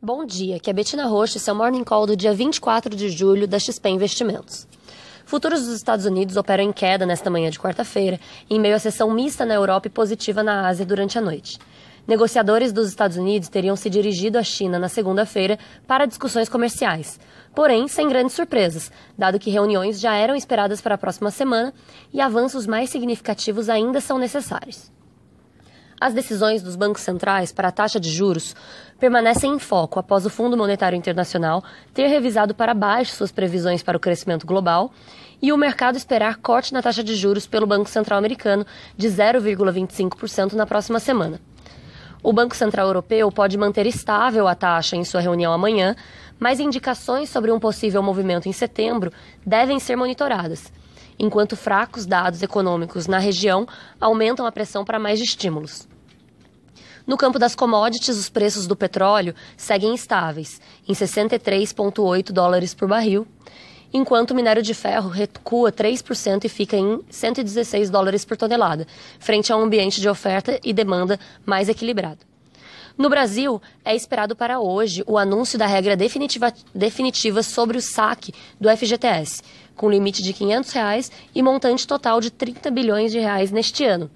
Bom dia, que é Betina Rocha, seu Morning Call do dia 24 de julho da XP Investimentos. Futuros dos Estados Unidos operam em queda nesta manhã de quarta-feira, em meio à sessão mista na Europa e positiva na Ásia durante a noite. Negociadores dos Estados Unidos teriam se dirigido à China na segunda-feira para discussões comerciais, porém sem grandes surpresas, dado que reuniões já eram esperadas para a próxima semana e avanços mais significativos ainda são necessários. As decisões dos bancos centrais para a taxa de juros permanecem em foco após o Fundo Monetário Internacional ter revisado para baixo suas previsões para o crescimento global e o mercado esperar corte na taxa de juros pelo Banco Central Americano de 0,25% na próxima semana. O Banco Central Europeu pode manter estável a taxa em sua reunião amanhã, mas indicações sobre um possível movimento em setembro devem ser monitoradas enquanto fracos dados econômicos na região aumentam a pressão para mais estímulos. No campo das commodities, os preços do petróleo seguem estáveis, em 63,8 dólares por barril, enquanto o minério de ferro recua 3% e fica em 116 dólares por tonelada, frente a um ambiente de oferta e demanda mais equilibrado. No Brasil, é esperado para hoje o anúncio da regra definitiva, definitiva sobre o saque do FGTS, com limite de 500 reais e montante total de 30 bilhões de reais neste ano.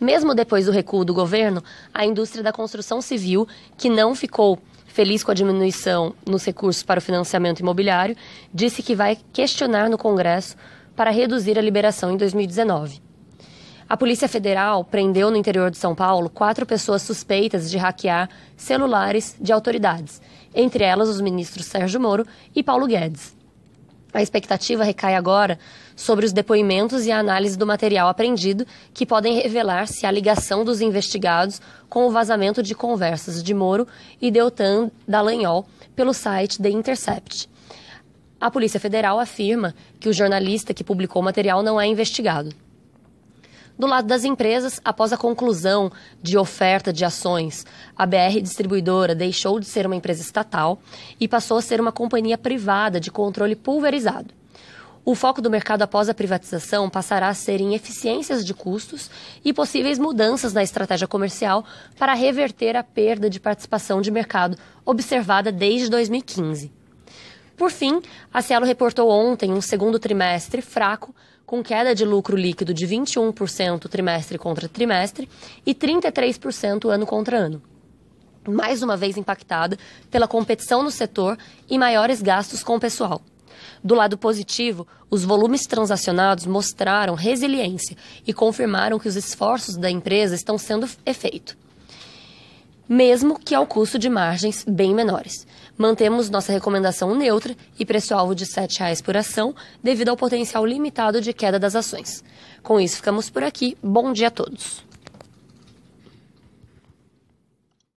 Mesmo depois do recuo do governo, a indústria da construção civil, que não ficou feliz com a diminuição nos recursos para o financiamento imobiliário, disse que vai questionar no Congresso para reduzir a liberação em 2019. A Polícia Federal prendeu no interior de São Paulo quatro pessoas suspeitas de hackear celulares de autoridades, entre elas os ministros Sérgio Moro e Paulo Guedes. A expectativa recai agora sobre os depoimentos e a análise do material apreendido, que podem revelar se há ligação dos investigados com o vazamento de conversas de Moro e Deltan Dallagnol pelo site The Intercept. A Polícia Federal afirma que o jornalista que publicou o material não é investigado. Do lado das empresas, após a conclusão de oferta de ações, a BR Distribuidora deixou de ser uma empresa estatal e passou a ser uma companhia privada de controle pulverizado. O foco do mercado após a privatização passará a ser em eficiências de custos e possíveis mudanças na estratégia comercial para reverter a perda de participação de mercado observada desde 2015. Por fim, a Cielo reportou ontem um segundo trimestre fraco, com queda de lucro líquido de 21% trimestre contra trimestre e 33% ano contra ano. Mais uma vez impactada pela competição no setor e maiores gastos com o pessoal. Do lado positivo, os volumes transacionados mostraram resiliência e confirmaram que os esforços da empresa estão sendo efeito mesmo que ao custo de margens bem menores. Mantemos nossa recomendação neutra e preço-alvo de R$ 7,00 por ação, devido ao potencial limitado de queda das ações. Com isso, ficamos por aqui. Bom dia a todos.